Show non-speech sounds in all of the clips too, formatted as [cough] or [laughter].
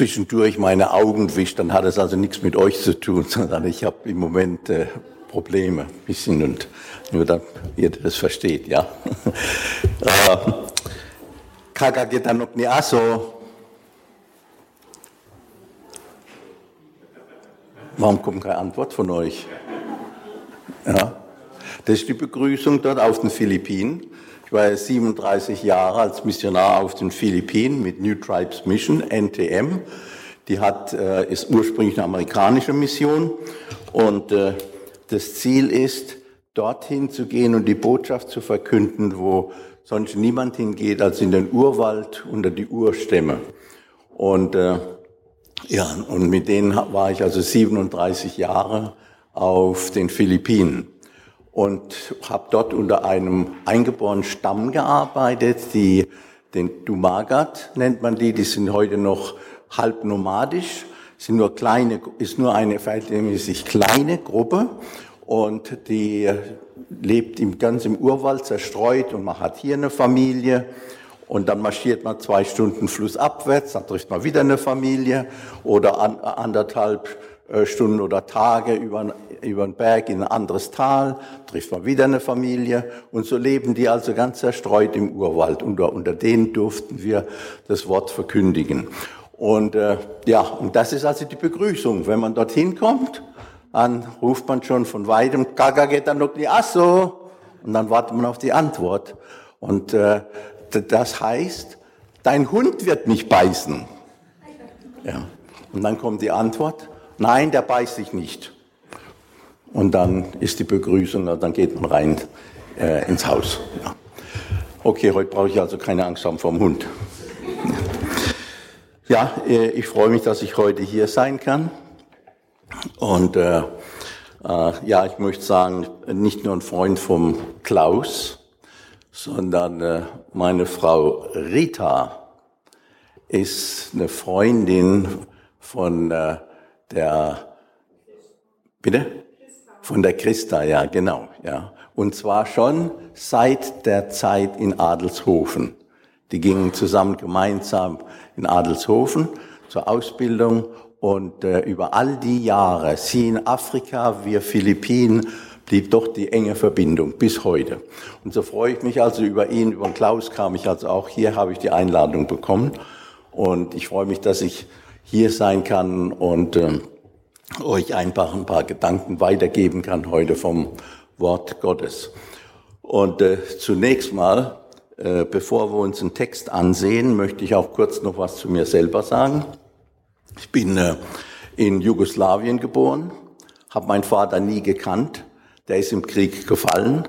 zwischendurch meine Augen wischt, dann hat es also nichts mit euch zu tun, [laughs] sondern ich habe im Moment äh, Probleme, ein bisschen und nur damit ihr das versteht, ja. [laughs] Kaka geht dann noch nicht so. Warum kommt keine Antwort von euch? Ja. Das ist die Begrüßung dort auf den Philippinen. Ich war 37 Jahre als Missionar auf den Philippinen mit New Tribes Mission, NTM. Die hat, äh, ist ursprünglich eine amerikanische Mission und äh, das Ziel ist, dorthin zu gehen und die Botschaft zu verkünden, wo sonst niemand hingeht, als in den Urwald unter die Urstämme. Und äh, ja, und mit denen war ich also 37 Jahre auf den Philippinen und habe dort unter einem eingeborenen Stamm gearbeitet, die den Dumagat nennt man die, die sind heute noch halb nomadisch, sind nur kleine, ist nur eine verhältnismäßig kleine Gruppe und die lebt im, ganz im Urwald zerstreut und man hat hier eine Familie und dann marschiert man zwei Stunden flussabwärts, dann trifft man wieder eine Familie oder an, anderthalb Stunden oder Tage über, über einen Berg in ein anderes Tal, trifft man wieder eine Familie und so leben die also ganz zerstreut im Urwald. Unter, unter denen durften wir das Wort verkündigen. Und äh, ja, und das ist also die Begrüßung. Wenn man dorthin kommt, dann ruft man schon von weitem, Gaga geht dann noch die Asso. Und dann wartet man auf die Antwort. Und äh, das heißt, dein Hund wird mich beißen. Ja. Und dann kommt die Antwort, Nein, der beißt sich nicht. Und dann ist die Begrüßung, dann geht man rein äh, ins Haus. Ja. Okay, heute brauche ich also keine Angst haben vom Hund. Ja, äh, ich freue mich, dass ich heute hier sein kann. Und äh, äh, ja, ich möchte sagen, nicht nur ein Freund vom Klaus, sondern äh, meine Frau Rita ist eine Freundin von äh, der, bitte? Von der Christa, ja, genau, ja. Und zwar schon seit der Zeit in Adelshofen. Die gingen zusammen gemeinsam in Adelshofen zur Ausbildung und äh, über all die Jahre, sie in Afrika, wir Philippinen, blieb doch die enge Verbindung bis heute. Und so freue ich mich also über ihn, über Klaus kam ich also auch hier, habe ich die Einladung bekommen. Und ich freue mich, dass ich hier sein kann und äh, euch einfach ein paar Gedanken weitergeben kann heute vom Wort Gottes. Und äh, zunächst mal, äh, bevor wir uns einen Text ansehen, möchte ich auch kurz noch was zu mir selber sagen. Ich bin äh, in Jugoslawien geboren, habe meinen Vater nie gekannt, der ist im Krieg gefallen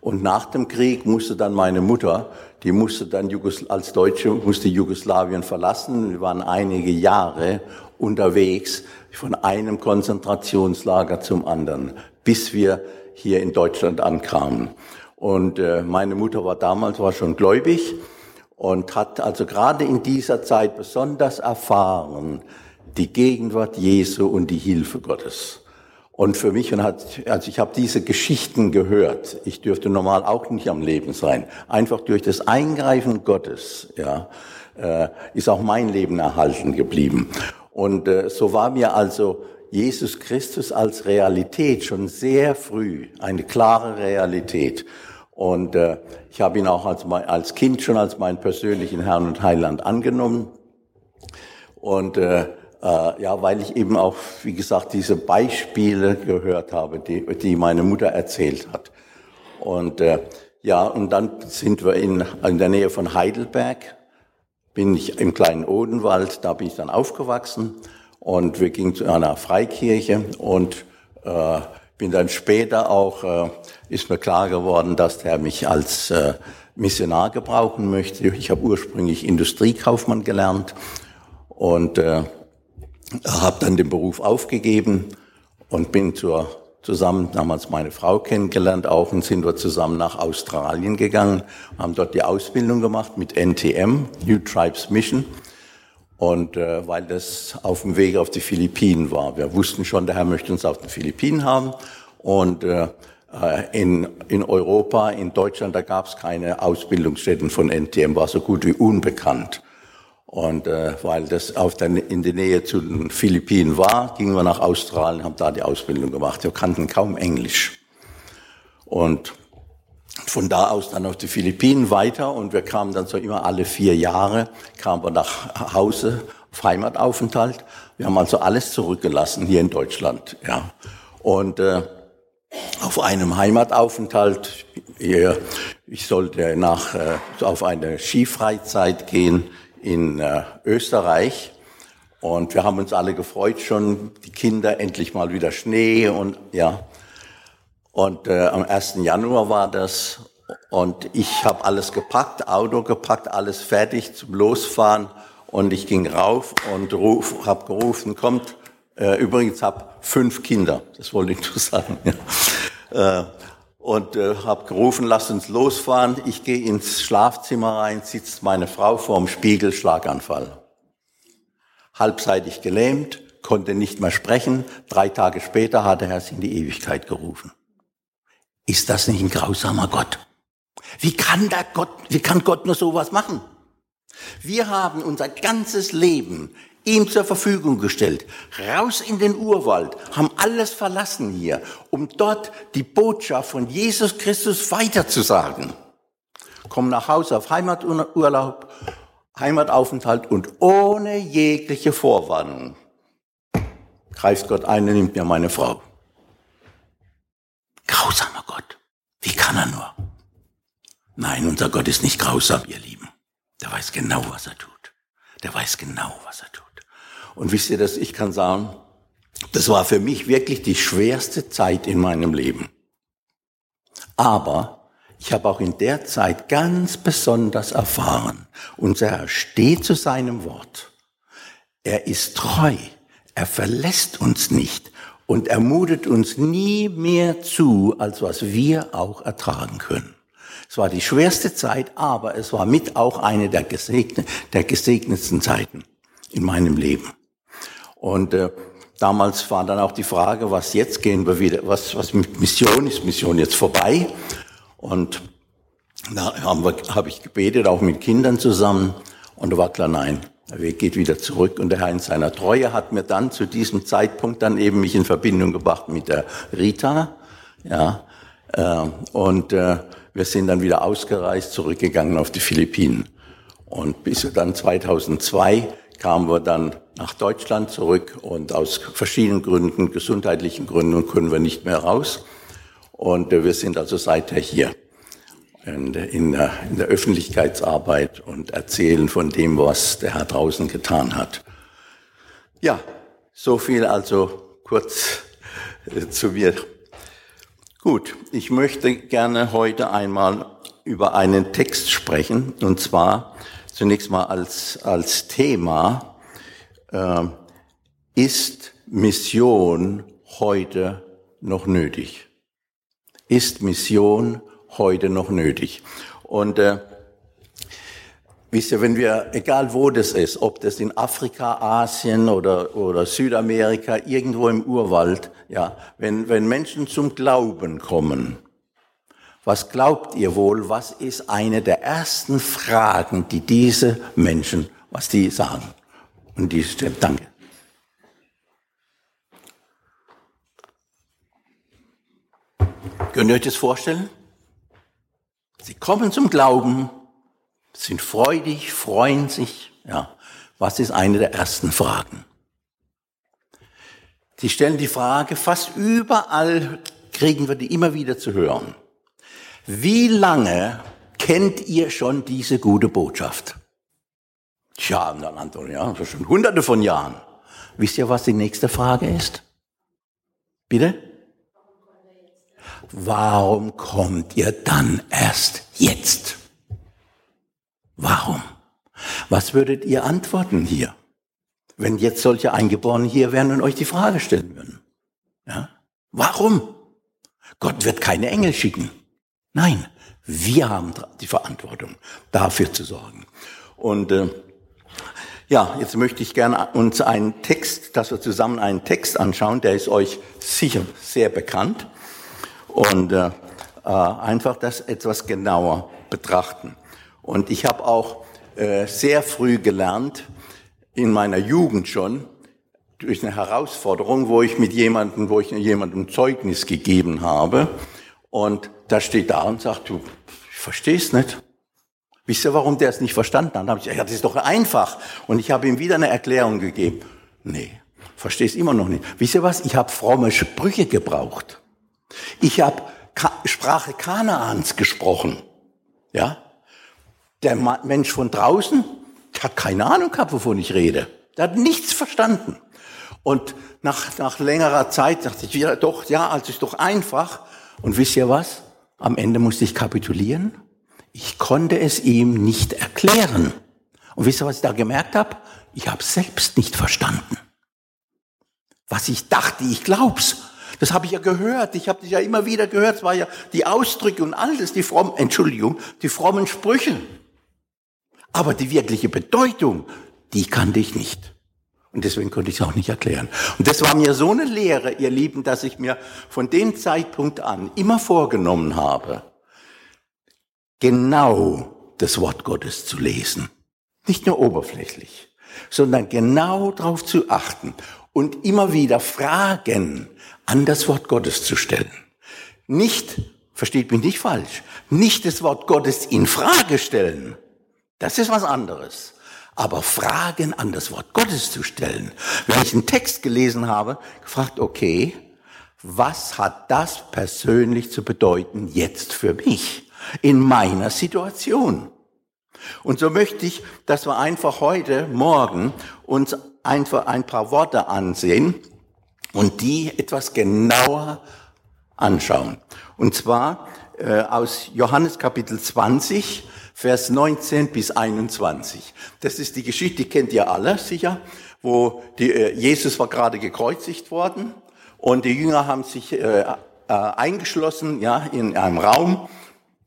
und nach dem Krieg musste dann meine Mutter die musste dann als Deutsche musste Jugoslawien verlassen. Wir waren einige Jahre unterwegs von einem Konzentrationslager zum anderen, bis wir hier in Deutschland ankamen. Und äh, meine Mutter war damals war schon gläubig und hat also gerade in dieser Zeit besonders erfahren die Gegenwart Jesu und die Hilfe Gottes. Und für mich, und hat, also ich habe diese Geschichten gehört. Ich dürfte normal auch nicht am Leben sein. Einfach durch das Eingreifen Gottes, ja, äh, ist auch mein Leben erhalten geblieben. Und äh, so war mir also Jesus Christus als Realität schon sehr früh eine klare Realität. Und äh, ich habe ihn auch als, als Kind schon als meinen persönlichen Herrn und Heiland angenommen. Und äh, ja, weil ich eben auch, wie gesagt, diese Beispiele gehört habe, die, die meine Mutter erzählt hat. Und äh, ja, und dann sind wir in, in der Nähe von Heidelberg, bin ich im kleinen Odenwald, da bin ich dann aufgewachsen und wir gingen zu einer Freikirche und äh, bin dann später auch, äh, ist mir klar geworden, dass der mich als äh, Missionar gebrauchen möchte. Ich habe ursprünglich Industriekaufmann gelernt und äh, habe dann den Beruf aufgegeben und bin zur, zusammen, damals meine Frau kennengelernt auch und sind wir zusammen nach Australien gegangen, haben dort die Ausbildung gemacht mit NTM, New Tribes Mission. Und äh, weil das auf dem Weg auf die Philippinen war. Wir wussten schon, der Herr möchte uns auf den Philippinen haben. Und äh, in, in Europa, in Deutschland, da gab es keine Ausbildungsstätten von NTM, war so gut wie unbekannt. Und äh, weil das auf der, in der Nähe zu den Philippinen war, gingen wir nach Australien, haben da die Ausbildung gemacht. Wir kannten kaum Englisch. Und von da aus dann auf die Philippinen weiter und wir kamen dann so immer alle vier Jahre, kamen wir nach Hause auf Heimataufenthalt. Wir haben also alles zurückgelassen hier in Deutschland. Ja. Und äh, auf einem Heimataufenthalt, ich sollte nach, äh, auf eine Skifreizeit gehen in äh, Österreich. Und wir haben uns alle gefreut schon, die Kinder, endlich mal wieder Schnee und ja. Und äh, am 1. Januar war das und ich habe alles gepackt, Auto gepackt, alles fertig zum Losfahren und ich ging rauf und ruf, habe gerufen, kommt, äh, übrigens habe fünf Kinder, das wollte ich nur [laughs] sagen. Ja. Äh, und äh, habe gerufen, lass uns losfahren. Ich gehe ins Schlafzimmer rein, sitzt meine Frau vorm Spiegel, Schlaganfall. Halbseitig gelähmt, konnte nicht mehr sprechen. Drei Tage später hat er sie in die Ewigkeit gerufen. Ist das nicht ein grausamer Gott? Wie kann der Gott, wie kann Gott nur sowas machen? Wir haben unser ganzes Leben ihm zur Verfügung gestellt. Raus in den Urwald, haben alles verlassen hier, um dort die Botschaft von Jesus Christus weiterzusagen. Kommen nach Hause auf Heimaturlaub, Heimataufenthalt und ohne jegliche Vorwarnung greift Gott ein und nimmt mir meine Frau. Grausamer Gott. Wie kann er nur? Nein, unser Gott ist nicht grausam, ihr Lieben. Der weiß genau, was er tut. Der weiß genau, was er tut. Und wisst ihr das, ich kann sagen, das war für mich wirklich die schwerste Zeit in meinem Leben. Aber ich habe auch in der Zeit ganz besonders erfahren, unser Herr steht zu seinem Wort. Er ist treu. Er verlässt uns nicht und ermutet uns nie mehr zu, als was wir auch ertragen können. Es war die schwerste Zeit, aber es war mit auch eine der, gesegnet, der gesegnetsten Zeiten in meinem Leben. Und äh, damals war dann auch die Frage, was jetzt gehen wir wieder, was, was mit Mission ist, Mission jetzt vorbei. Und da habe ich gebetet, auch mit Kindern zusammen. Und da war klar, nein, der Weg geht wieder zurück. Und der Herr in seiner Treue hat mir dann zu diesem Zeitpunkt dann eben mich in Verbindung gebracht mit der Rita. Ja, äh, und äh, wir sind dann wieder ausgereist, zurückgegangen auf die Philippinen. Und bis dann 2002 kamen wir dann nach Deutschland zurück und aus verschiedenen Gründen, gesundheitlichen Gründen, können wir nicht mehr raus. Und äh, wir sind also seither hier in der, in der Öffentlichkeitsarbeit und erzählen von dem, was der Herr draußen getan hat. Ja, so viel also kurz äh, zu mir. Gut, ich möchte gerne heute einmal über einen Text sprechen, und zwar zunächst mal als, als Thema, äh, ist Mission heute noch nötig? Ist Mission heute noch nötig? Und äh, wisst ihr, wenn wir, egal wo das ist, ob das in Afrika, Asien oder, oder Südamerika, irgendwo im Urwald, ja, wenn, wenn Menschen zum Glauben kommen, was glaubt ihr wohl, was ist eine der ersten Fragen, die diese Menschen, was die sagen? Und die stimmt, danke. Könnt ihr euch das vorstellen? Sie kommen zum Glauben, sind freudig, freuen sich. Ja, was ist eine der ersten Fragen? Sie stellen die Frage, fast überall kriegen wir die immer wieder zu hören. Wie lange kennt ihr schon diese gute Botschaft? Tja, dann Anton, ja, schon hunderte von Jahren. Wisst ihr, was die nächste Frage ist? Bitte? Warum kommt ihr dann erst jetzt? Warum? Was würdet ihr antworten hier, wenn jetzt solche Eingeborenen hier wären und euch die Frage stellen würden? Ja? Warum? Gott wird keine Engel schicken. Nein, wir haben die Verantwortung, dafür zu sorgen. Und äh, ja, jetzt möchte ich gerne uns einen Text, dass wir zusammen einen Text anschauen, der ist euch sicher sehr bekannt. Und äh, äh, einfach das etwas genauer betrachten. Und ich habe auch äh, sehr früh gelernt, in meiner Jugend schon, durch eine Herausforderung, wo ich mit jemandem, wo ich jemandem Zeugnis gegeben habe. Und da steht da und sagt, du, ich versteh's nicht. Wisst ihr, warum der es nicht verstanden hat? Dann habe ich gesagt, ja, das ist doch einfach. Und ich habe ihm wieder eine Erklärung gegeben. Nee, versteh's immer noch nicht. Wisst ihr was? Ich habe fromme Sprüche gebraucht. Ich habe Ka Sprache Kanaans gesprochen. Ja? Der Mensch von draußen hat keine Ahnung gehabt, wovon ich rede. Der hat nichts verstanden. Und nach, nach längerer Zeit dachte ich wieder, doch, ja, also ist doch einfach. Und wisst ihr was? Am Ende musste ich kapitulieren. Ich konnte es ihm nicht erklären. Und wisst ihr, was ich da gemerkt habe? Ich habe selbst nicht verstanden. Was ich dachte, ich glaub's. Das habe ich ja gehört. Ich habe das ja immer wieder gehört. Es war ja die Ausdrücke und alles, die frommen, Entschuldigung, die frommen Sprüche. Aber die wirkliche Bedeutung, die kannte ich nicht. Und deswegen konnte ich es auch nicht erklären. Und das war mir so eine Lehre, ihr Lieben, dass ich mir von dem Zeitpunkt an immer vorgenommen habe, genau das Wort Gottes zu lesen. Nicht nur oberflächlich, sondern genau darauf zu achten und immer wieder Fragen an das Wort Gottes zu stellen. Nicht, versteht mich nicht falsch, nicht das Wort Gottes in Frage stellen. Das ist was anderes. Aber Fragen an das Wort Gottes zu stellen. Wenn ich einen Text gelesen habe, gefragt, okay, was hat das persönlich zu bedeuten jetzt für mich in meiner Situation? Und so möchte ich, dass wir einfach heute, morgen uns einfach ein paar Worte ansehen und die etwas genauer anschauen. Und zwar äh, aus Johannes Kapitel 20, Vers 19 bis 21. Das ist die Geschichte, die kennt ihr alle sicher, wo die, äh, Jesus war gerade gekreuzigt worden und die Jünger haben sich äh, äh, eingeschlossen ja, in einem Raum,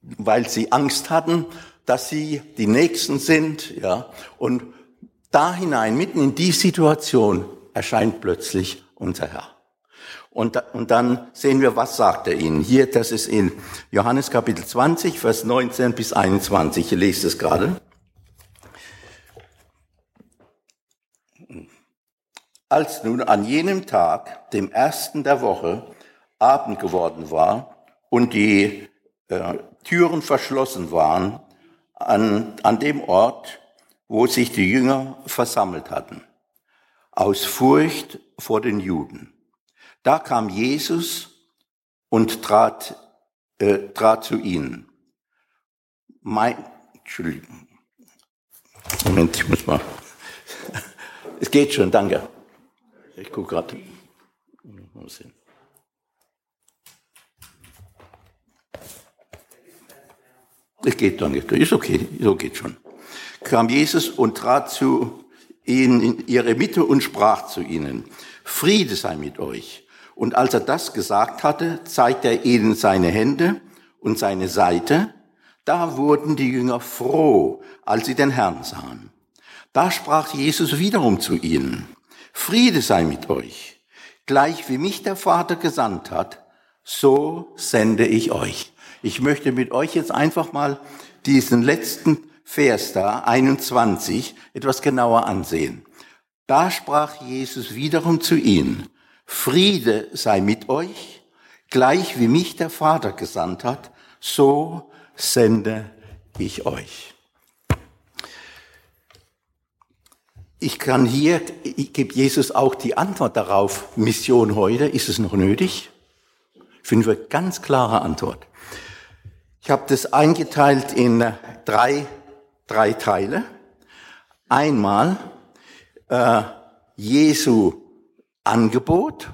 weil sie Angst hatten, dass sie die Nächsten sind. Ja, und da hinein, mitten in die Situation, erscheint plötzlich unser Herr. Und, und dann sehen wir, was sagt er ihnen. Hier, das ist in Johannes Kapitel 20, Vers 19 bis 21. Ich lese es gerade. Als nun an jenem Tag, dem ersten der Woche, Abend geworden war und die äh, Türen verschlossen waren an, an dem Ort, wo sich die Jünger versammelt hatten, aus Furcht vor den Juden. Da kam Jesus und trat, äh, trat zu ihnen. Mein, Entschuldigung. Moment, ich muss mal. Es geht schon, danke. Ich gucke gerade. Es geht, danke. Ist okay, so geht schon kam Jesus und trat zu ihnen in ihre Mitte und sprach zu ihnen, Friede sei mit euch. Und als er das gesagt hatte, zeigte er ihnen seine Hände und seine Seite. Da wurden die Jünger froh, als sie den Herrn sahen. Da sprach Jesus wiederum zu ihnen, Friede sei mit euch. Gleich wie mich der Vater gesandt hat, so sende ich euch. Ich möchte mit euch jetzt einfach mal diesen letzten Vers da, 21, etwas genauer ansehen. Da sprach Jesus wiederum zu ihnen, Friede sei mit euch, gleich wie mich der Vater gesandt hat, so sende ich euch. Ich kann hier, ich gebe Jesus auch die Antwort darauf, Mission heute, ist es noch nötig? Finden wir ganz klare Antwort. Ich habe das eingeteilt in drei drei Teile. Einmal äh, Jesu Angebot,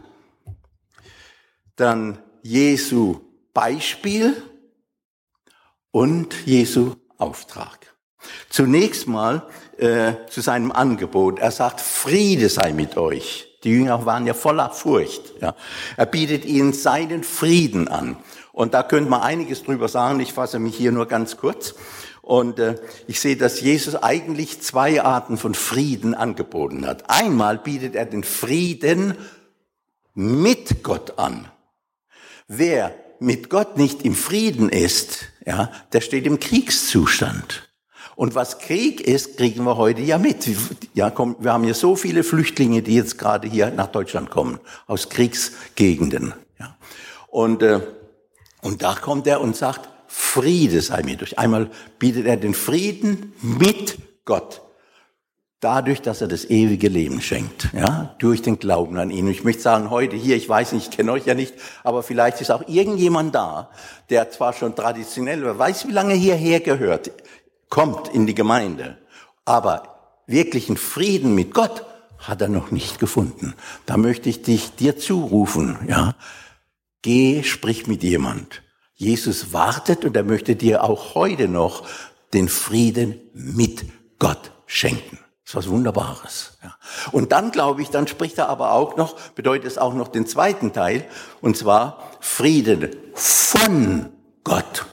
dann Jesu Beispiel und Jesu Auftrag. Zunächst mal äh, zu seinem Angebot. Er sagt, Friede sei mit euch. Die Jünger waren ja voller Furcht. Ja. Er bietet ihnen seinen Frieden an. Und da könnte man einiges drüber sagen. Ich fasse mich hier nur ganz kurz. Und äh, ich sehe, dass Jesus eigentlich zwei Arten von Frieden angeboten hat. Einmal bietet er den Frieden mit Gott an. Wer mit Gott nicht im Frieden ist, ja, der steht im Kriegszustand. Und was Krieg ist, kriegen wir heute ja mit. Ja, komm, wir haben ja so viele Flüchtlinge, die jetzt gerade hier nach Deutschland kommen, aus Kriegsgegenden. Ja. Und, äh, und da kommt er und sagt, Friede sei mir durch. Einmal bietet er den Frieden mit Gott. Dadurch, dass er das ewige Leben schenkt, ja, durch den Glauben an ihn. Und ich möchte sagen, heute hier, ich weiß nicht, ich kenne euch ja nicht, aber vielleicht ist auch irgendjemand da, der zwar schon traditionell, wer weiß, wie lange hierher gehört, kommt in die Gemeinde. Aber wirklichen Frieden mit Gott hat er noch nicht gefunden. Da möchte ich dich dir zurufen, ja. Geh, sprich mit jemand. Jesus wartet und er möchte dir auch heute noch den Frieden mit Gott schenken. Das ist was Wunderbares. Ja. Und dann glaube ich, dann spricht er aber auch noch, bedeutet es auch noch den zweiten Teil, und zwar Frieden von Gott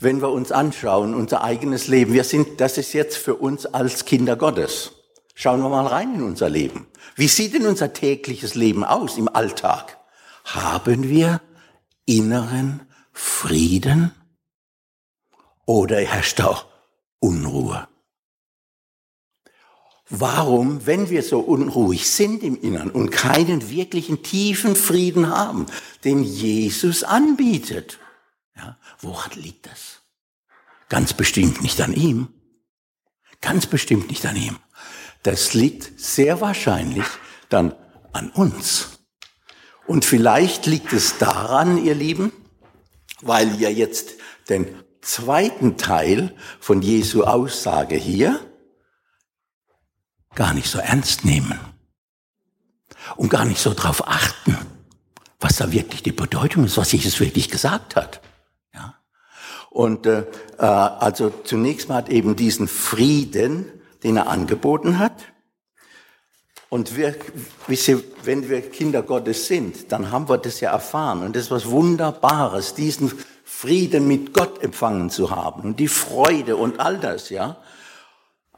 wenn wir uns anschauen, unser eigenes Leben, wir sind, das ist jetzt für uns als Kinder Gottes. Schauen wir mal rein in unser Leben. Wie sieht denn unser tägliches Leben aus im Alltag? Haben wir inneren Frieden oder herrscht auch Unruhe? Warum, wenn wir so unruhig sind im Innern und keinen wirklichen tiefen Frieden haben, den Jesus anbietet? Ja, woran liegt das? Ganz bestimmt nicht an ihm. Ganz bestimmt nicht an ihm. Das liegt sehr wahrscheinlich dann an uns. Und vielleicht liegt es daran, ihr Lieben, weil wir jetzt den zweiten Teil von Jesu Aussage hier gar nicht so ernst nehmen und gar nicht so darauf achten, was da wirklich die Bedeutung ist, was Jesus wirklich gesagt hat. Und äh, äh, also zunächst mal hat eben diesen Frieden, den er angeboten hat. Und wir, ihr, wenn wir Kinder Gottes sind, dann haben wir das ja erfahren. Und das ist was Wunderbares, diesen Frieden mit Gott empfangen zu haben und die Freude und all das, ja.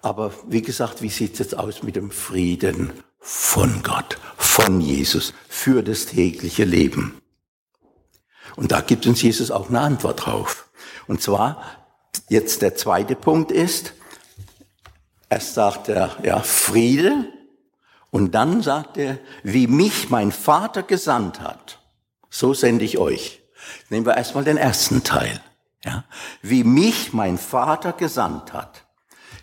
Aber wie gesagt, wie sieht es jetzt aus mit dem Frieden von Gott, von Jesus, für das tägliche Leben? Und da gibt uns Jesus auch eine Antwort drauf. Und zwar, jetzt der zweite Punkt ist, erst sagt er, ja, Friede, und dann sagt er, wie mich mein Vater gesandt hat, so sende ich euch. Nehmen wir erstmal den ersten Teil. Ja, wie mich mein Vater gesandt hat.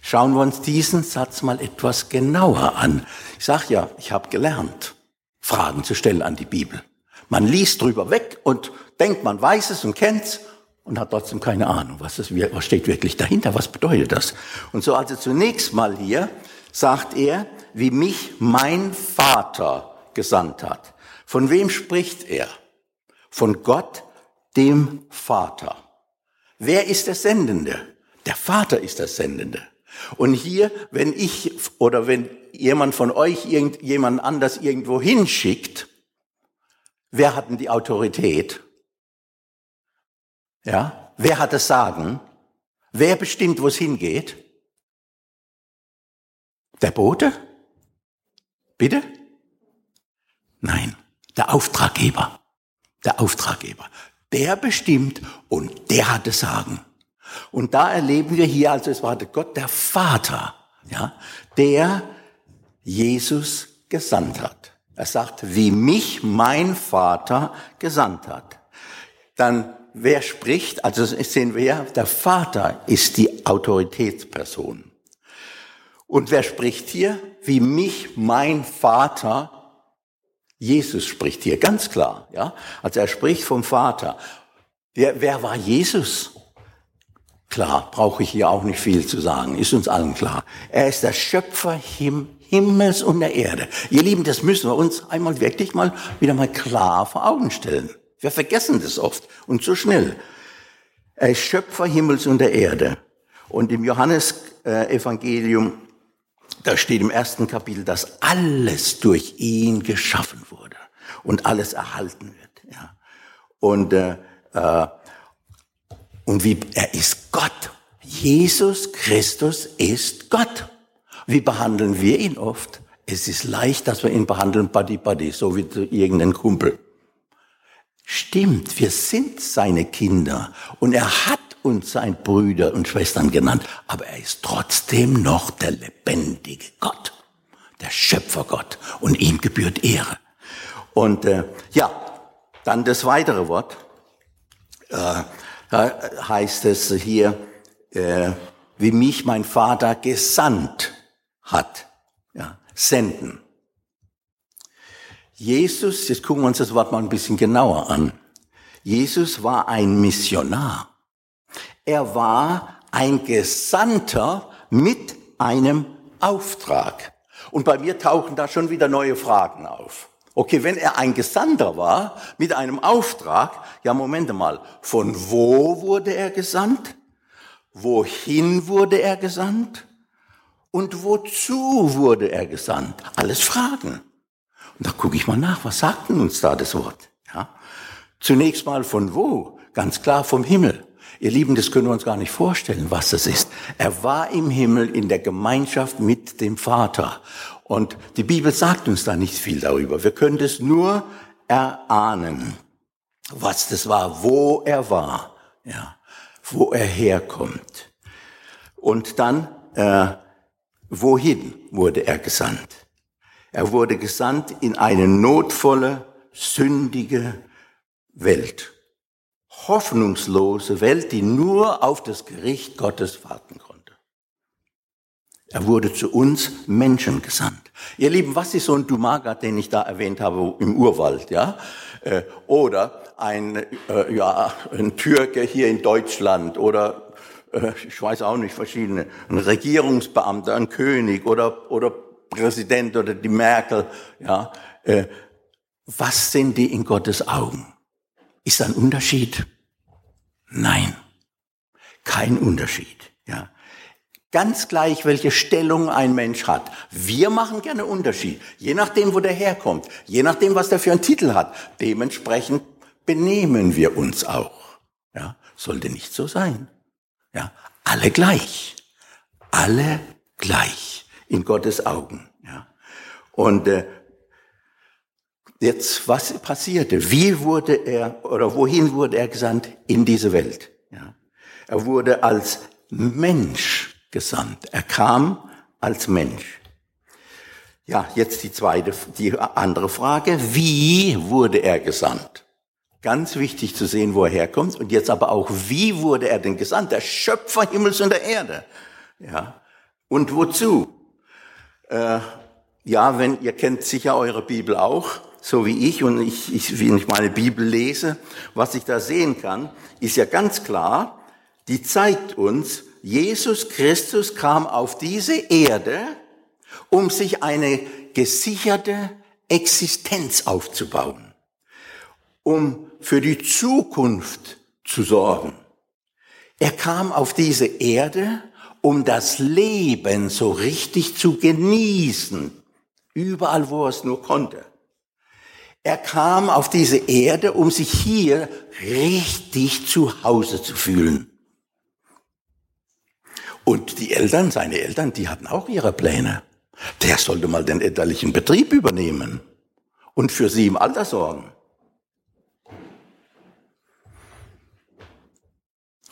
Schauen wir uns diesen Satz mal etwas genauer an. Ich sag ja, ich habe gelernt, Fragen zu stellen an die Bibel. Man liest drüber weg und denkt, man weiß es und kennt's und hat trotzdem keine Ahnung, was, das, was steht wirklich dahinter, was bedeutet das. Und so also zunächst mal hier sagt er, wie mich mein Vater gesandt hat. Von wem spricht er? Von Gott, dem Vater. Wer ist der Sendende? Der Vater ist der Sendende. Und hier, wenn ich oder wenn jemand von euch irgendjemand anders irgendwo hinschickt, wer hat denn die Autorität? Ja, wer hat das Sagen? Wer bestimmt, wo es hingeht? Der Bote? Bitte? Nein, der Auftraggeber. Der Auftraggeber. Der bestimmt und der hat das Sagen. Und da erleben wir hier, also es war Gott, der Vater, ja, der Jesus gesandt hat. Er sagt, wie mich mein Vater gesandt hat. Dann wer spricht, also sehen wir ja, der Vater ist die Autoritätsperson. Und wer spricht hier? Wie mich mein Vater, Jesus spricht hier, ganz klar, ja. Also er spricht vom Vater. Wer, wer war Jesus? Klar, brauche ich hier auch nicht viel zu sagen, ist uns allen klar. Er ist der Schöpfer Him Himmels und der Erde. Ihr Lieben, das müssen wir uns einmal wirklich mal wieder mal klar vor Augen stellen. Wir vergessen das oft und so schnell. Er ist Schöpfer Himmels und der Erde. Und im Johannesevangelium, da steht im ersten Kapitel, dass alles durch ihn geschaffen wurde und alles erhalten wird. Ja. Und, äh, äh, und wie er ist Gott. Jesus Christus ist Gott. Wie behandeln wir ihn oft? Es ist leicht, dass wir ihn behandeln, Buddy Buddy, so wie irgendein Kumpel. Stimmt, wir sind seine Kinder und er hat und sein Brüder und Schwestern genannt, aber er ist trotzdem noch der lebendige Gott, der Schöpfergott und ihm gebührt Ehre. Und äh, ja, dann das weitere Wort, äh, da heißt es hier, äh, wie mich mein Vater gesandt hat. Ja, senden. Jesus, jetzt gucken wir uns das Wort mal ein bisschen genauer an. Jesus war ein Missionar. Er war ein Gesandter mit einem Auftrag. Und bei mir tauchen da schon wieder neue Fragen auf. Okay, wenn er ein Gesandter war mit einem Auftrag, ja, Moment mal, von wo wurde er gesandt? Wohin wurde er gesandt? Und wozu wurde er gesandt? Alles Fragen. Und da gucke ich mal nach, was sagt denn uns da das Wort? Ja? Zunächst mal von wo? Ganz klar vom Himmel. Ihr Lieben, das können wir uns gar nicht vorstellen, was das ist. Er war im Himmel in der Gemeinschaft mit dem Vater. Und die Bibel sagt uns da nicht viel darüber. Wir können es nur erahnen, was das war, wo er war, ja, wo er herkommt. Und dann, äh, wohin wurde er gesandt? Er wurde gesandt in eine notvolle, sündige Welt. Hoffnungslose Welt, die nur auf das Gericht Gottes warten konnte. Er wurde zu uns Menschen gesandt. Ihr Lieben, was ist so ein Dumagat, den ich da erwähnt habe im Urwald, ja? Äh, oder ein, äh, ja, ein Türke hier in Deutschland oder äh, ich weiß auch nicht, verschiedene, ein Regierungsbeamter, ein König oder, oder Präsident oder die Merkel, ja, äh, was sind die in Gottes Augen? Ist da ein Unterschied? Nein, kein Unterschied. Ja. Ganz gleich, welche Stellung ein Mensch hat. Wir machen gerne Unterschied, je nachdem, wo der herkommt, je nachdem, was der für einen Titel hat. Dementsprechend benehmen wir uns auch. Ja, sollte nicht so sein. Ja, alle gleich, alle gleich in Gottes Augen. Ja. Und äh, jetzt, was passierte? Wie wurde er oder wohin wurde er gesandt? In diese Welt. Ja. Er wurde als Mensch gesandt. Er kam als Mensch. Ja, jetzt die zweite, die andere Frage. Wie wurde er gesandt? Ganz wichtig zu sehen, wo er herkommt. Und jetzt aber auch, wie wurde er denn gesandt? Der Schöpfer Himmels und der Erde. Ja. Und wozu? Äh, ja, wenn, ihr kennt sicher eure Bibel auch, so wie ich, und ich, ich, wenn ich meine Bibel lese, was ich da sehen kann, ist ja ganz klar, die zeigt uns, Jesus Christus kam auf diese Erde, um sich eine gesicherte Existenz aufzubauen, um für die Zukunft zu sorgen. Er kam auf diese Erde, um das Leben so richtig zu genießen, überall wo er es nur konnte. Er kam auf diese Erde, um sich hier richtig zu Hause zu fühlen. Und die Eltern, seine Eltern, die hatten auch ihre Pläne. Der sollte mal den elterlichen Betrieb übernehmen und für sie im Alter sorgen.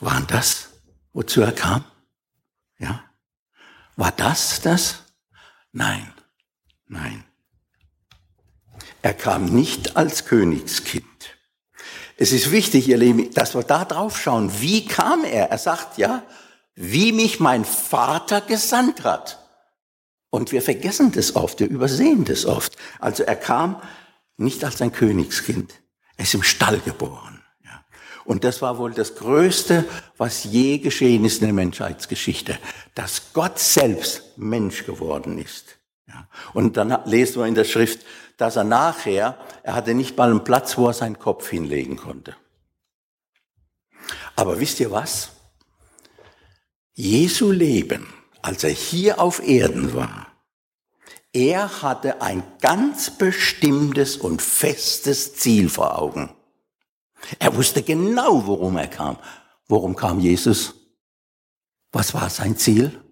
Waren das, wozu er kam? Ja? War das das? Nein, nein. Er kam nicht als Königskind. Es ist wichtig, ihr Lieben, dass wir da drauf schauen. Wie kam er? Er sagt, ja, wie mich mein Vater gesandt hat. Und wir vergessen das oft, wir übersehen das oft. Also er kam nicht als ein Königskind. Er ist im Stall geboren. Und das war wohl das Größte, was je geschehen ist in der Menschheitsgeschichte, dass Gott selbst Mensch geworden ist. Ja. Und dann lesen wir in der Schrift, dass er nachher, er hatte nicht mal einen Platz, wo er seinen Kopf hinlegen konnte. Aber wisst ihr was? Jesu Leben, als er hier auf Erden war, er hatte ein ganz bestimmtes und festes Ziel vor Augen. Er wusste genau, worum er kam. Worum kam Jesus? Was war sein Ziel?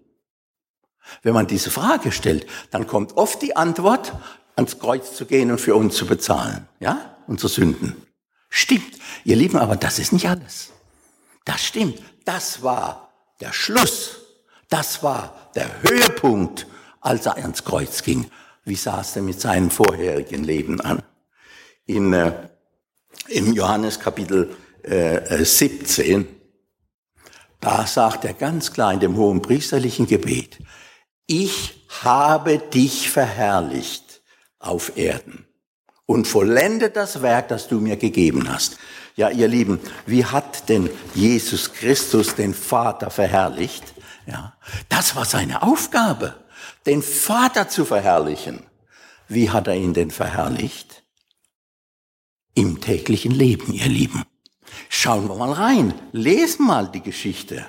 Wenn man diese Frage stellt, dann kommt oft die Antwort, ans Kreuz zu gehen und für uns zu bezahlen. Ja? Unsere Sünden. Stimmt. Ihr Lieben, aber das ist nicht alles. Das stimmt. das war der Schluss. Das war der Höhepunkt, als er ans Kreuz ging. Wie sah es denn mit seinem vorherigen Leben an? In, äh, Im Johannes Kapitel äh, 17, da sagt er ganz klar in dem hohen priesterlichen Gebet, ich habe dich verherrlicht auf Erden und vollendet das Werk, das du mir gegeben hast. Ja, ihr Lieben, wie hat denn Jesus Christus den Vater verherrlicht? Ja, das war seine Aufgabe, den Vater zu verherrlichen. Wie hat er ihn denn verherrlicht? Im täglichen Leben, ihr Lieben. Schauen wir mal rein, lesen mal die Geschichte.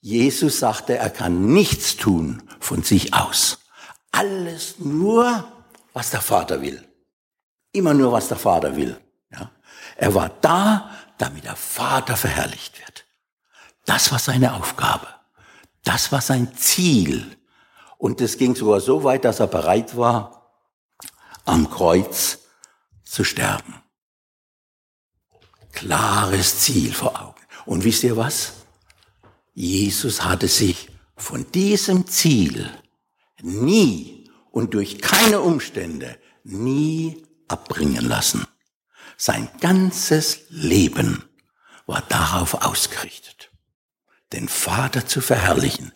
Jesus sagte, er kann nichts tun von sich aus. Alles nur, was der Vater will. Immer nur, was der Vater will. Ja? Er war da, damit der Vater verherrlicht wird. Das war seine Aufgabe. Das war sein Ziel. Und es ging sogar so weit, dass er bereit war, am Kreuz zu sterben. Klares Ziel vor Augen. Und wisst ihr was? Jesus hatte sich von diesem Ziel nie und durch keine Umstände nie abbringen lassen. Sein ganzes Leben war darauf ausgerichtet, den Vater zu verherrlichen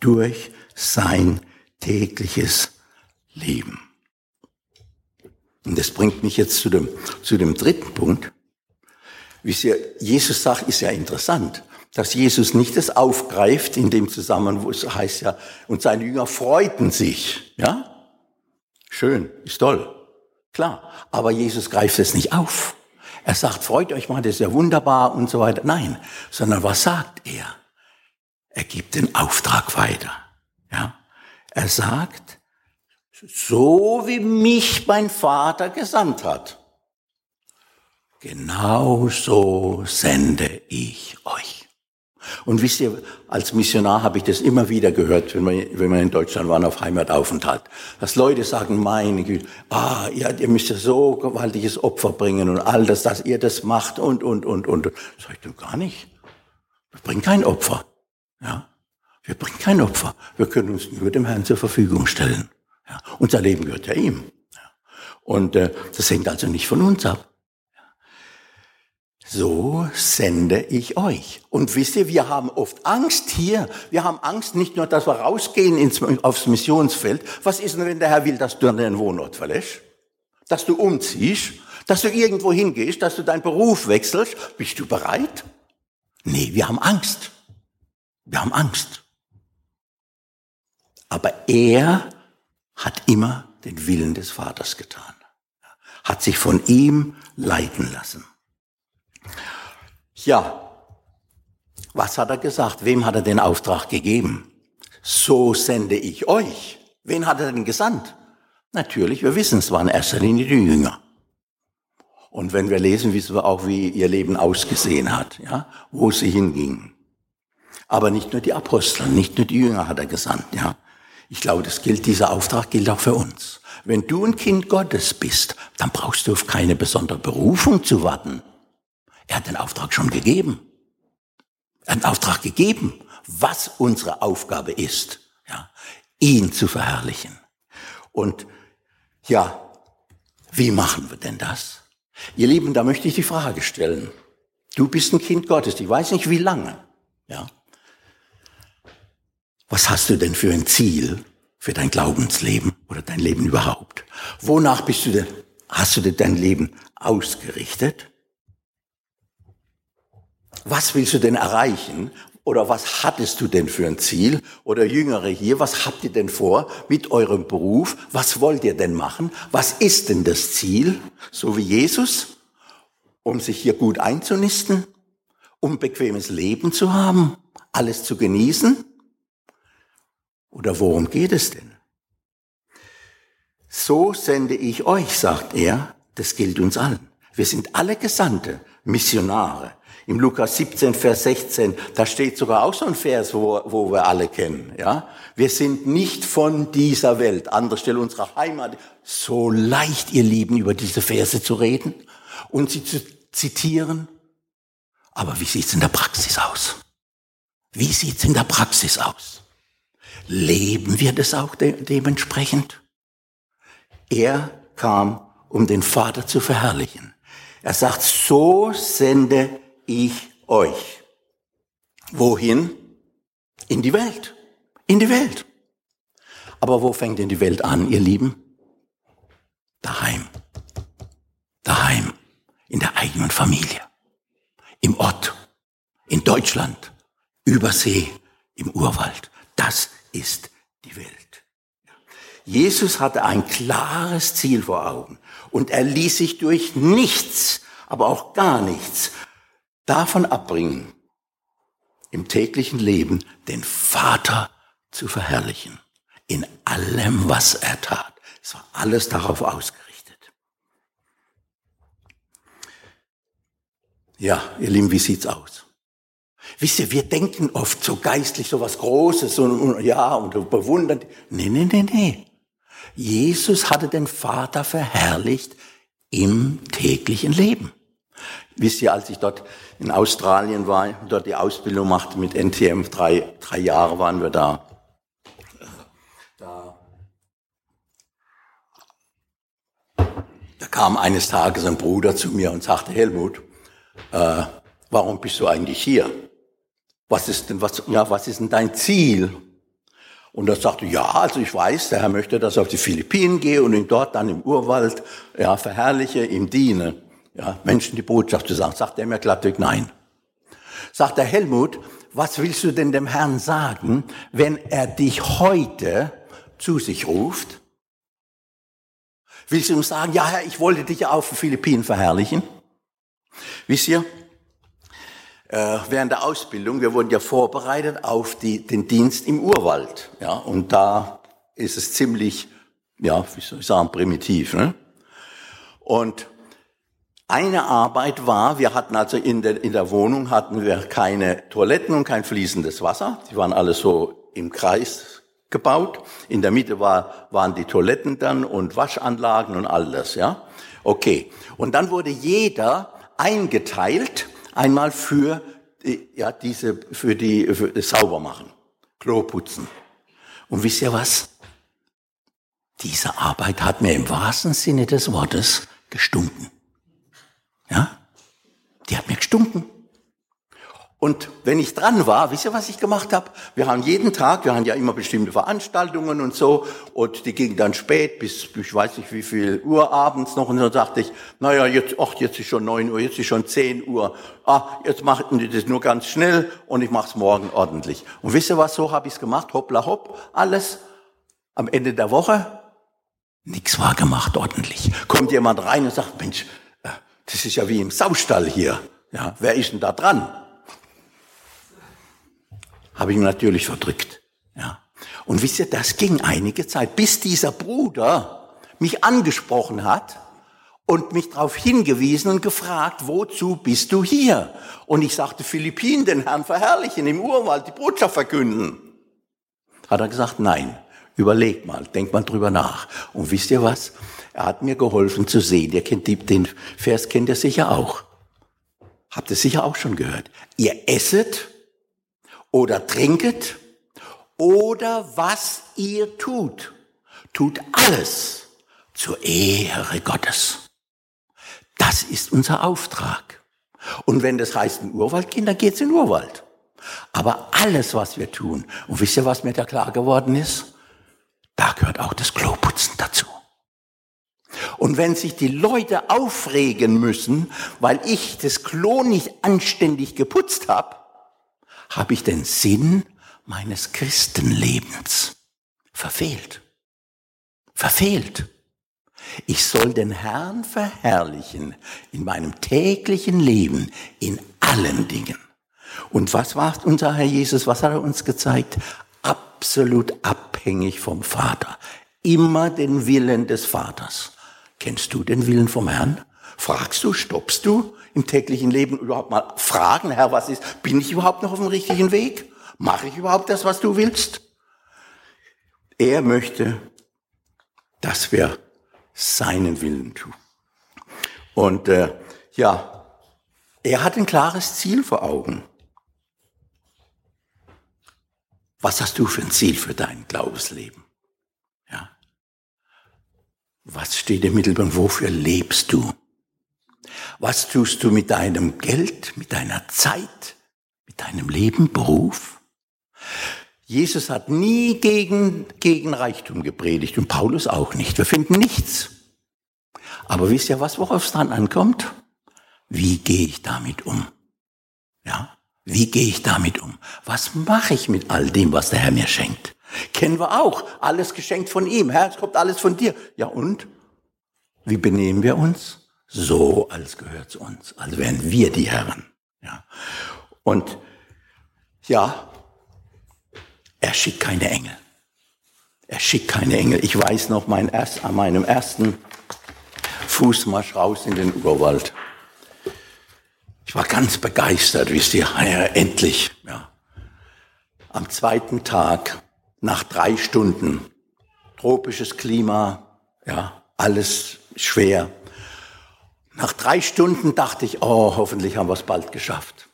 durch sein tägliches Leben. Und das bringt mich jetzt zu dem, zu dem dritten Punkt. Wie ihr, Jesus sagt, ist ja interessant, dass Jesus nicht das aufgreift in dem Zusammenhang, wo es heißt ja, und seine Jünger freuten sich, ja? Schön, ist toll. Klar, aber Jesus greift es nicht auf. Er sagt, freut euch mal, das ist ja wunderbar und so weiter. Nein, sondern was sagt er? Er gibt den Auftrag weiter. Ja? Er sagt, so wie mich mein Vater gesandt hat, genau so sende ich euch. Und wisst ihr, als Missionar habe ich das immer wieder gehört, wenn wir, wenn wir in Deutschland waren auf Heimataufenthalt, dass Leute sagen, meine Güte, ah, ihr, ihr müsst ja so gewaltiges Opfer bringen und all das, dass ihr das macht und, und, und, und. Sag ich, du gar nicht. Wir bringen kein Opfer. Ja. Wir bringen kein Opfer. Wir können uns nur dem Herrn zur Verfügung stellen. Ja. Unser Leben gehört ja ihm. Ja. Und äh, das hängt also nicht von uns ab so sende ich euch. Und wisst ihr, wir haben oft Angst hier. Wir haben Angst nicht nur, dass wir rausgehen ins, aufs Missionsfeld. Was ist denn, wenn der Herr will, dass du deinen Wohnort verlässt? Dass du umziehst? Dass du irgendwo hingehst? Dass du deinen Beruf wechselst? Bist du bereit? Nee, wir haben Angst. Wir haben Angst. Aber er hat immer den Willen des Vaters getan. Hat sich von ihm leiten lassen. Ja, was hat er gesagt? Wem hat er den Auftrag gegeben? So sende ich euch. Wen hat er denn gesandt? Natürlich, wir wissen, es waren erster Linie die Jünger. Und wenn wir lesen, wissen wir auch, wie ihr Leben ausgesehen hat, ja, wo sie hingingen. Aber nicht nur die Apostel, nicht nur die Jünger hat er gesandt, ja. Ich glaube, das gilt, dieser Auftrag gilt auch für uns. Wenn du ein Kind Gottes bist, dann brauchst du auf keine besondere Berufung zu warten. Er hat den Auftrag schon gegeben. Er hat einen Auftrag gegeben, was unsere Aufgabe ist, ja, ihn zu verherrlichen. Und ja, wie machen wir denn das? Ihr Lieben, da möchte ich die Frage stellen. Du bist ein Kind Gottes, ich weiß nicht wie lange, ja. Was hast du denn für ein Ziel für dein Glaubensleben oder dein Leben überhaupt? Wonach bist du denn, hast du denn dein Leben ausgerichtet? Was willst du denn erreichen? Oder was hattest du denn für ein Ziel? Oder Jüngere hier, was habt ihr denn vor mit eurem Beruf? Was wollt ihr denn machen? Was ist denn das Ziel? So wie Jesus? Um sich hier gut einzunisten? Um bequemes Leben zu haben? Alles zu genießen? Oder worum geht es denn? So sende ich euch, sagt er. Das gilt uns allen. Wir sind alle Gesandte, Missionare. Im Lukas 17, Vers 16, da steht sogar auch so ein Vers, wo, wo wir alle kennen. Ja, wir sind nicht von dieser Welt. Andere Stelle unserer Heimat. So leicht, ihr Lieben, über diese Verse zu reden und sie zu zitieren. Aber wie sieht's in der Praxis aus? Wie sieht's in der Praxis aus? Leben wir das auch de dementsprechend? Er kam, um den Vater zu verherrlichen. Er sagt, so sende ich euch. Wohin? In die Welt. In die Welt. Aber wo fängt denn die Welt an, ihr Lieben? Daheim. Daheim. In der eigenen Familie. Im Ort. In Deutschland. Übersee. Im Urwald. Das ist die Welt. Jesus hatte ein klares Ziel vor Augen und er ließ sich durch nichts, aber auch gar nichts davon abbringen, im täglichen Leben den Vater zu verherrlichen. In allem, was er tat. Es war alles darauf ausgerichtet. Ja, ihr Lieben, wie sieht's aus? Wisst ihr, wir denken oft so geistlich, so was Großes und, und ja, und bewundern. Nee, nee, nee, nee. Jesus hatte den Vater verherrlicht im täglichen Leben. Wisst ihr, als ich dort in Australien war, dort die Ausbildung machte mit NTM, drei, drei Jahre waren wir da. Da, da kam eines Tages ein Bruder zu mir und sagte, Helmut, äh, warum bist du eigentlich hier? Was ist denn, was, ja, was ist denn dein Ziel? Und er sagte, ja, also ich weiß, der Herr möchte, dass ich auf die Philippinen gehe und ihn dort dann im Urwald ja, verherrliche, ihm diene ja, Menschen die Botschaft zu sagen. Sagt er mir glattweg nein. Sagt der Helmut, was willst du denn dem Herrn sagen, wenn er dich heute zu sich ruft? Willst du ihm sagen, ja Herr, ich wollte dich ja auf den Philippinen verherrlichen? Wisst ihr, äh, während der Ausbildung, wir wurden ja vorbereitet auf die, den Dienst im Urwald. Ja, und da ist es ziemlich, ja, wie soll ich sagen, primitiv. Ne? Und eine Arbeit war, wir hatten also in der, in der Wohnung hatten wir keine Toiletten und kein fließendes Wasser. Die waren alle so im Kreis gebaut. In der Mitte war, waren die Toiletten dann und Waschanlagen und all das, ja. Okay. Und dann wurde jeder eingeteilt, einmal für, ja, diese, für die, für das Saubermachen. Klo putzen. Und wisst ihr was? Diese Arbeit hat mir im wahrsten Sinne des Wortes gestunken. Ja? Die hat mir gestunken. Und wenn ich dran war, wisst ihr, was ich gemacht habe? Wir haben jeden Tag, wir haben ja immer bestimmte Veranstaltungen und so, und die gingen dann spät bis, ich weiß nicht wie viel Uhr abends noch, und dann sagte ich, naja, jetzt, ach, jetzt ist schon neun Uhr, jetzt ist schon zehn Uhr, ah, jetzt machen die das nur ganz schnell und ich mach's morgen ordentlich. Und wisst ihr was, so habe ich's gemacht, hoppla hopp, alles. Am Ende der Woche, nichts war gemacht ordentlich. Kommt jemand rein und sagt, Mensch, das ist ja wie im Saustall hier. Ja, wer ist denn da dran? Habe ich natürlich verdrückt. Ja. Und wisst ihr, das ging einige Zeit, bis dieser Bruder mich angesprochen hat und mich darauf hingewiesen und gefragt, wozu bist du hier? Und ich sagte, Philippinen, den Herrn verherrlichen, im Urwald die Botschaft verkünden. Hat er gesagt, nein, überleg mal, denk mal drüber nach. Und wisst ihr was? Er hat mir geholfen zu sehen. Ihr kennt die, den Vers kennt ihr sicher auch. Habt ihr sicher auch schon gehört. Ihr esset oder trinket oder was ihr tut. Tut alles zur Ehre Gottes. Das ist unser Auftrag. Und wenn das heißt in Urwald gehen, dann geht's in Urwald. Aber alles, was wir tun, und wisst ihr, was mir da klar geworden ist? Da gehört auch das Kloputzen dazu. Und wenn sich die Leute aufregen müssen, weil ich das Klo nicht anständig geputzt habe, habe ich den Sinn meines Christenlebens verfehlt. Verfehlt. Ich soll den Herrn verherrlichen in meinem täglichen Leben, in allen Dingen. Und was war unser Herr Jesus? Was hat er uns gezeigt? Absolut abhängig vom Vater. Immer den Willen des Vaters. Kennst du den Willen vom Herrn? Fragst du, stoppst du im täglichen Leben überhaupt mal fragen, Herr, was ist, bin ich überhaupt noch auf dem richtigen Weg? Mache ich überhaupt das, was du willst? Er möchte, dass wir seinen Willen tun. Und äh, ja, er hat ein klares Ziel vor Augen. Was hast du für ein Ziel für dein Glaubensleben? Ja. Was steht im Mittelpunkt? Wofür lebst du? Was tust du mit deinem Geld, mit deiner Zeit, mit deinem Leben, Beruf? Jesus hat nie gegen, gegen Reichtum gepredigt und Paulus auch nicht. Wir finden nichts. Aber wisst ihr was, worauf es dann ankommt? Wie gehe ich damit um? Ja? Wie gehe ich damit um? Was mache ich mit all dem, was der Herr mir schenkt? Kennen wir auch. Alles geschenkt von ihm. Herr, es kommt alles von dir. Ja und? Wie benehmen wir uns? So, als gehört zu uns. Als wären wir die Herren. Ja. Und ja, er schickt keine Engel. Er schickt keine Engel. Ich weiß noch mein erst, an meinem ersten Fußmarsch raus in den Urwald. Ich war ganz begeistert, wisst ihr, ja, endlich. Ja. Am zweiten Tag, nach drei Stunden, tropisches Klima, ja, alles schwer. Nach drei Stunden dachte ich, oh, hoffentlich haben wir es bald geschafft.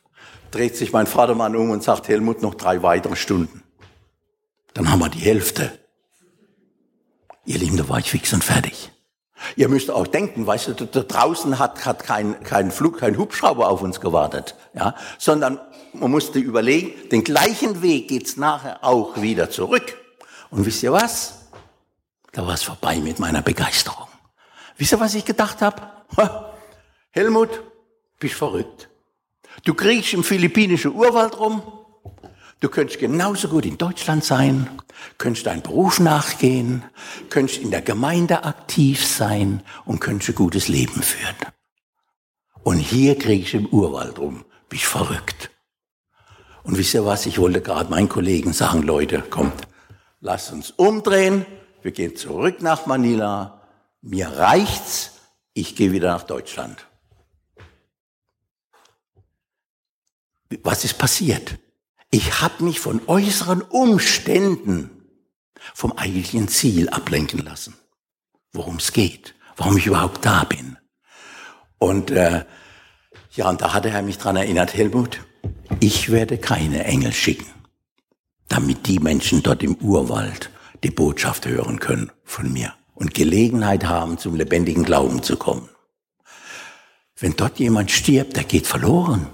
Dreht sich mein Vatermann um und sagt, Helmut, noch drei weitere Stunden. Dann haben wir die Hälfte. Ihr Lieben, da war ich fix und fertig. Ihr müsst auch denken, weißt du, da draußen hat, hat kein, kein Flug, kein Hubschrauber auf uns gewartet, ja, sondern man musste überlegen, den gleichen Weg geht's nachher auch wieder zurück. Und wisst ihr was? Da war es vorbei mit meiner Begeisterung. Wisst ihr, was ich gedacht habe? Helmut, bist verrückt. Du kriegst im philippinischen Urwald rum, Du könntest genauso gut in Deutschland sein, könntest deinen Beruf nachgehen, könntest in der Gemeinde aktiv sein und könntest ein gutes Leben führen. Und hier krieg ich im Urwald rum. Bist verrückt. Und wisst ihr was? Ich wollte gerade meinen Kollegen sagen, Leute, kommt, lasst uns umdrehen. Wir gehen zurück nach Manila. Mir reicht's. Ich gehe wieder nach Deutschland. Was ist passiert? Ich habe mich von äußeren Umständen vom eigentlichen Ziel ablenken lassen, worum es geht, warum ich überhaupt da bin. Und äh, ja, und da hat er mich dran erinnert, Helmut, ich werde keine Engel schicken, damit die Menschen dort im Urwald die Botschaft hören können von mir und Gelegenheit haben, zum lebendigen Glauben zu kommen. Wenn dort jemand stirbt, der geht verloren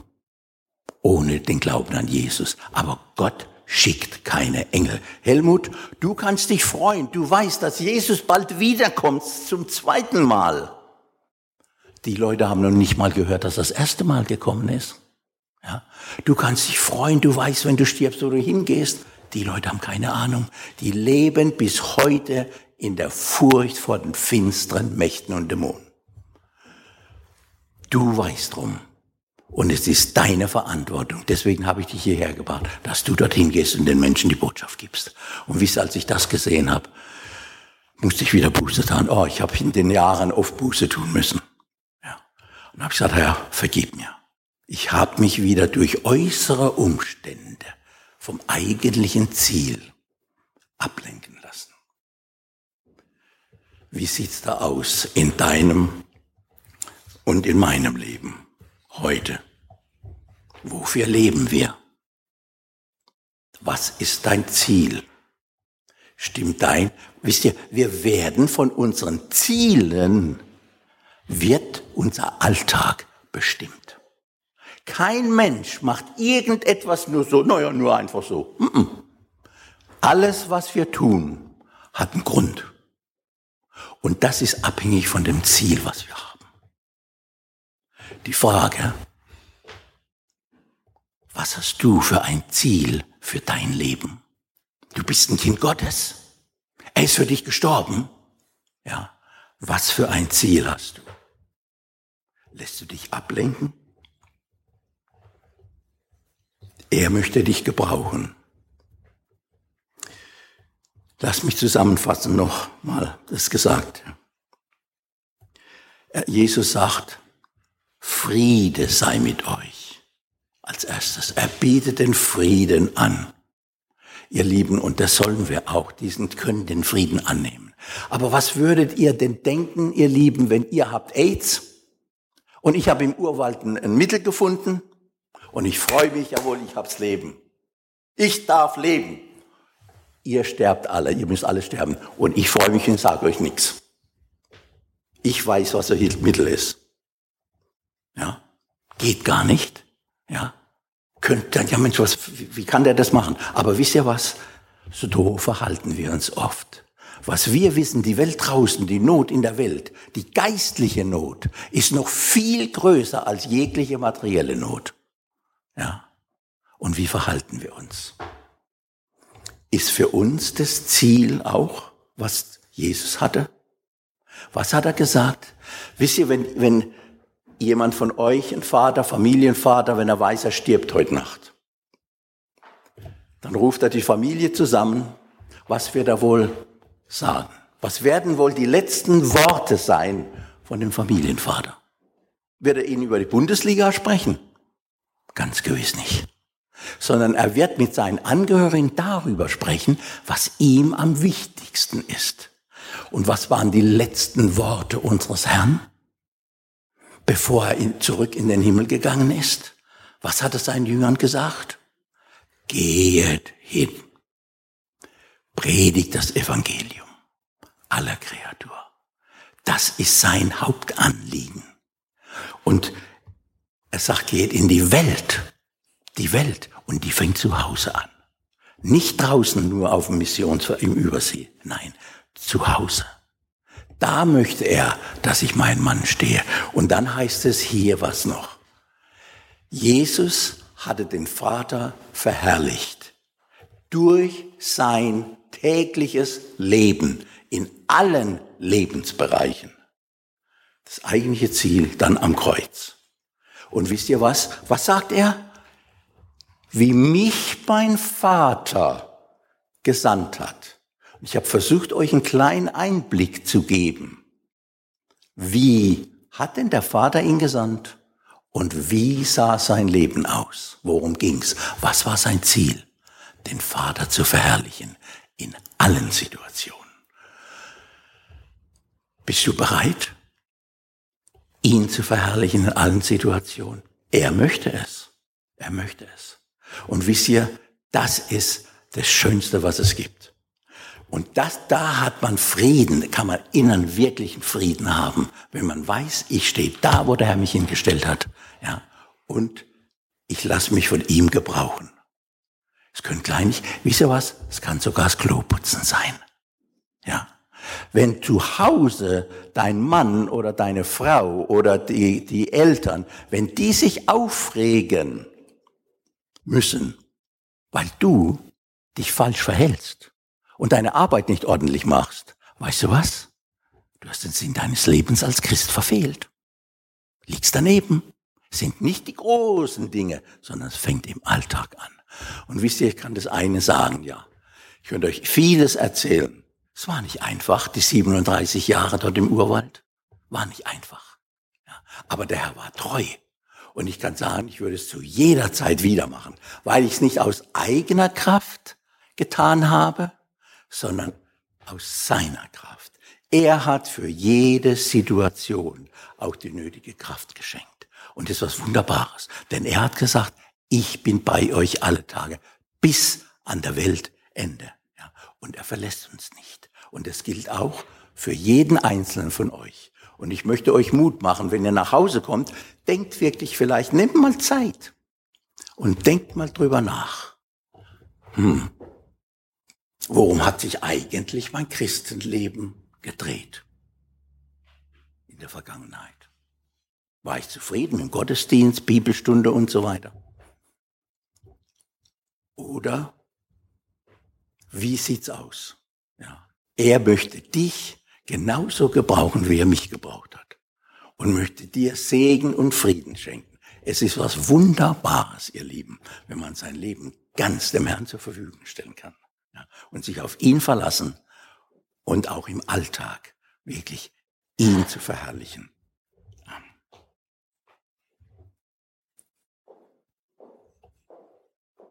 ohne den Glauben an Jesus. Aber Gott schickt keine Engel. Helmut, du kannst dich freuen. Du weißt, dass Jesus bald wiederkommt zum zweiten Mal. Die Leute haben noch nicht mal gehört, dass das erste Mal gekommen ist. Ja? Du kannst dich freuen. Du weißt, wenn du stirbst, wo du hingehst. Die Leute haben keine Ahnung. Die leben bis heute in der Furcht vor den finsteren Mächten und Dämonen. Du weißt drum. Und es ist deine Verantwortung. Deswegen habe ich dich hierher gebracht, dass du dorthin gehst und den Menschen die Botschaft gibst. Und wisst, als ich das gesehen habe, musste ich wieder Buße tun. Oh, ich habe in den Jahren oft Buße tun müssen. Ja. Und habe gesagt, Herr, vergib mir. Ich habe mich wieder durch äußere Umstände vom eigentlichen Ziel ablenken lassen. Wie sieht's da aus in deinem und in meinem Leben? Heute? Wofür leben wir? Was ist dein Ziel? Stimmt dein? Wisst ihr, wir werden von unseren Zielen, wird unser Alltag bestimmt. Kein Mensch macht irgendetwas nur so, naja, nur einfach so. Alles, was wir tun, hat einen Grund. Und das ist abhängig von dem Ziel, was wir haben die Frage, was hast du für ein Ziel für dein Leben? Du bist ein Kind Gottes. Er ist für dich gestorben. Ja. Was für ein Ziel hast du? Lässt du dich ablenken? Er möchte dich gebrauchen. Lass mich zusammenfassen noch mal das Gesagte. Jesus sagt, Friede sei mit euch. Als erstes, er bietet den Frieden an. Ihr Lieben, und das sollen wir auch, diesen können den Frieden annehmen. Aber was würdet ihr denn denken, ihr Lieben, wenn ihr habt AIDS und ich habe im Urwald ein, Mittel gefunden und ich freue mich, jawohl, ich hab's Leben. Ich darf leben. ihr sterbt alle, ihr müsst alle sterben. Und ich freue mich und sage euch nichts. Ich weiß, was das Mittel ist. Ja, geht gar nicht. Ja, könnte ja Mensch, was, wie kann der das machen? Aber wisst ihr was? So verhalten wir uns oft. Was wir wissen, die Welt draußen, die Not in der Welt, die geistliche Not ist noch viel größer als jegliche materielle Not. Ja. Und wie verhalten wir uns? Ist für uns das Ziel auch, was Jesus hatte? Was hat er gesagt? Wisst ihr, wenn, wenn jemand von euch, ein Vater, Familienvater, wenn er weiß, er stirbt heute Nacht, dann ruft er die Familie zusammen. Was wird er wohl sagen? Was werden wohl die letzten Worte sein von dem Familienvater? Wird er ihnen über die Bundesliga sprechen? Ganz gewiss nicht. Sondern er wird mit seinen Angehörigen darüber sprechen, was ihm am wichtigsten ist. Und was waren die letzten Worte unseres Herrn, bevor er zurück in den Himmel gegangen ist? Was hat er seinen Jüngern gesagt? Gehet hin. Predigt das Evangelium aller Kreatur. Das ist sein Hauptanliegen. Und er sagt, geht in die Welt. Die Welt. Und die fängt zu Hause an. Nicht draußen nur auf Missions im Übersee. Nein, zu Hause. Da möchte er, dass ich mein Mann stehe. Und dann heißt es hier was noch. Jesus hatte den Vater verherrlicht durch sein tägliches Leben in allen Lebensbereichen. Das eigentliche Ziel dann am Kreuz. Und wisst ihr was? Was sagt er? Wie mich mein Vater gesandt hat. Ich habe versucht, euch einen kleinen Einblick zu geben. Wie hat denn der Vater ihn gesandt? Und wie sah sein Leben aus? Worum ging's? Was war sein Ziel? Den Vater zu verherrlichen in allen Situationen. Bist du bereit, ihn zu verherrlichen in allen Situationen? Er möchte es. Er möchte es. Und wisst ihr, das ist das Schönste, was es gibt. Und das, da hat man Frieden, kann man innen wirklichen Frieden haben, wenn man weiß, ich stehe da, wo der Herr mich hingestellt hat, ja, und ich lasse mich von ihm gebrauchen. Es können kleinig, wisst ihr was? Es kann sogar das Kloputzen sein, ja. Wenn zu Hause dein Mann oder deine Frau oder die, die Eltern, wenn die sich aufregen müssen, weil du dich falsch verhältst und deine Arbeit nicht ordentlich machst, weißt du was? Du hast den Sinn deines Lebens als Christ verfehlt. Liegst daneben. Sind nicht die großen Dinge, sondern es fängt im Alltag an. Und wisst ihr, ich kann das eine sagen, ja. Ich könnte euch vieles erzählen. Es war nicht einfach, die 37 Jahre dort im Urwald. War nicht einfach. Ja, aber der Herr war treu. Und ich kann sagen, ich würde es zu jeder Zeit wieder machen, weil ich es nicht aus eigener Kraft getan habe, sondern aus seiner Kraft. Er hat für jede Situation auch die nötige Kraft geschenkt. Und das ist was Wunderbares. Denn er hat gesagt, ich bin bei euch alle Tage bis an der Weltende. Ja, und er verlässt uns nicht. Und das gilt auch für jeden Einzelnen von euch. Und ich möchte euch Mut machen, wenn ihr nach Hause kommt, denkt wirklich vielleicht, nehmt mal Zeit und denkt mal drüber nach. Hm. Worum hat sich eigentlich mein Christenleben gedreht? In der Vergangenheit. War ich zufrieden im Gottesdienst, Bibelstunde und so weiter? Oder wie sieht's aus? Ja. Er möchte dich genauso gebrauchen, wie er mich gebraucht hat. Und möchte dir Segen und Frieden schenken. Es ist was Wunderbares, ihr Lieben, wenn man sein Leben ganz dem Herrn zur Verfügung stellen kann. Und sich auf ihn verlassen und auch im Alltag wirklich ihn zu verherrlichen.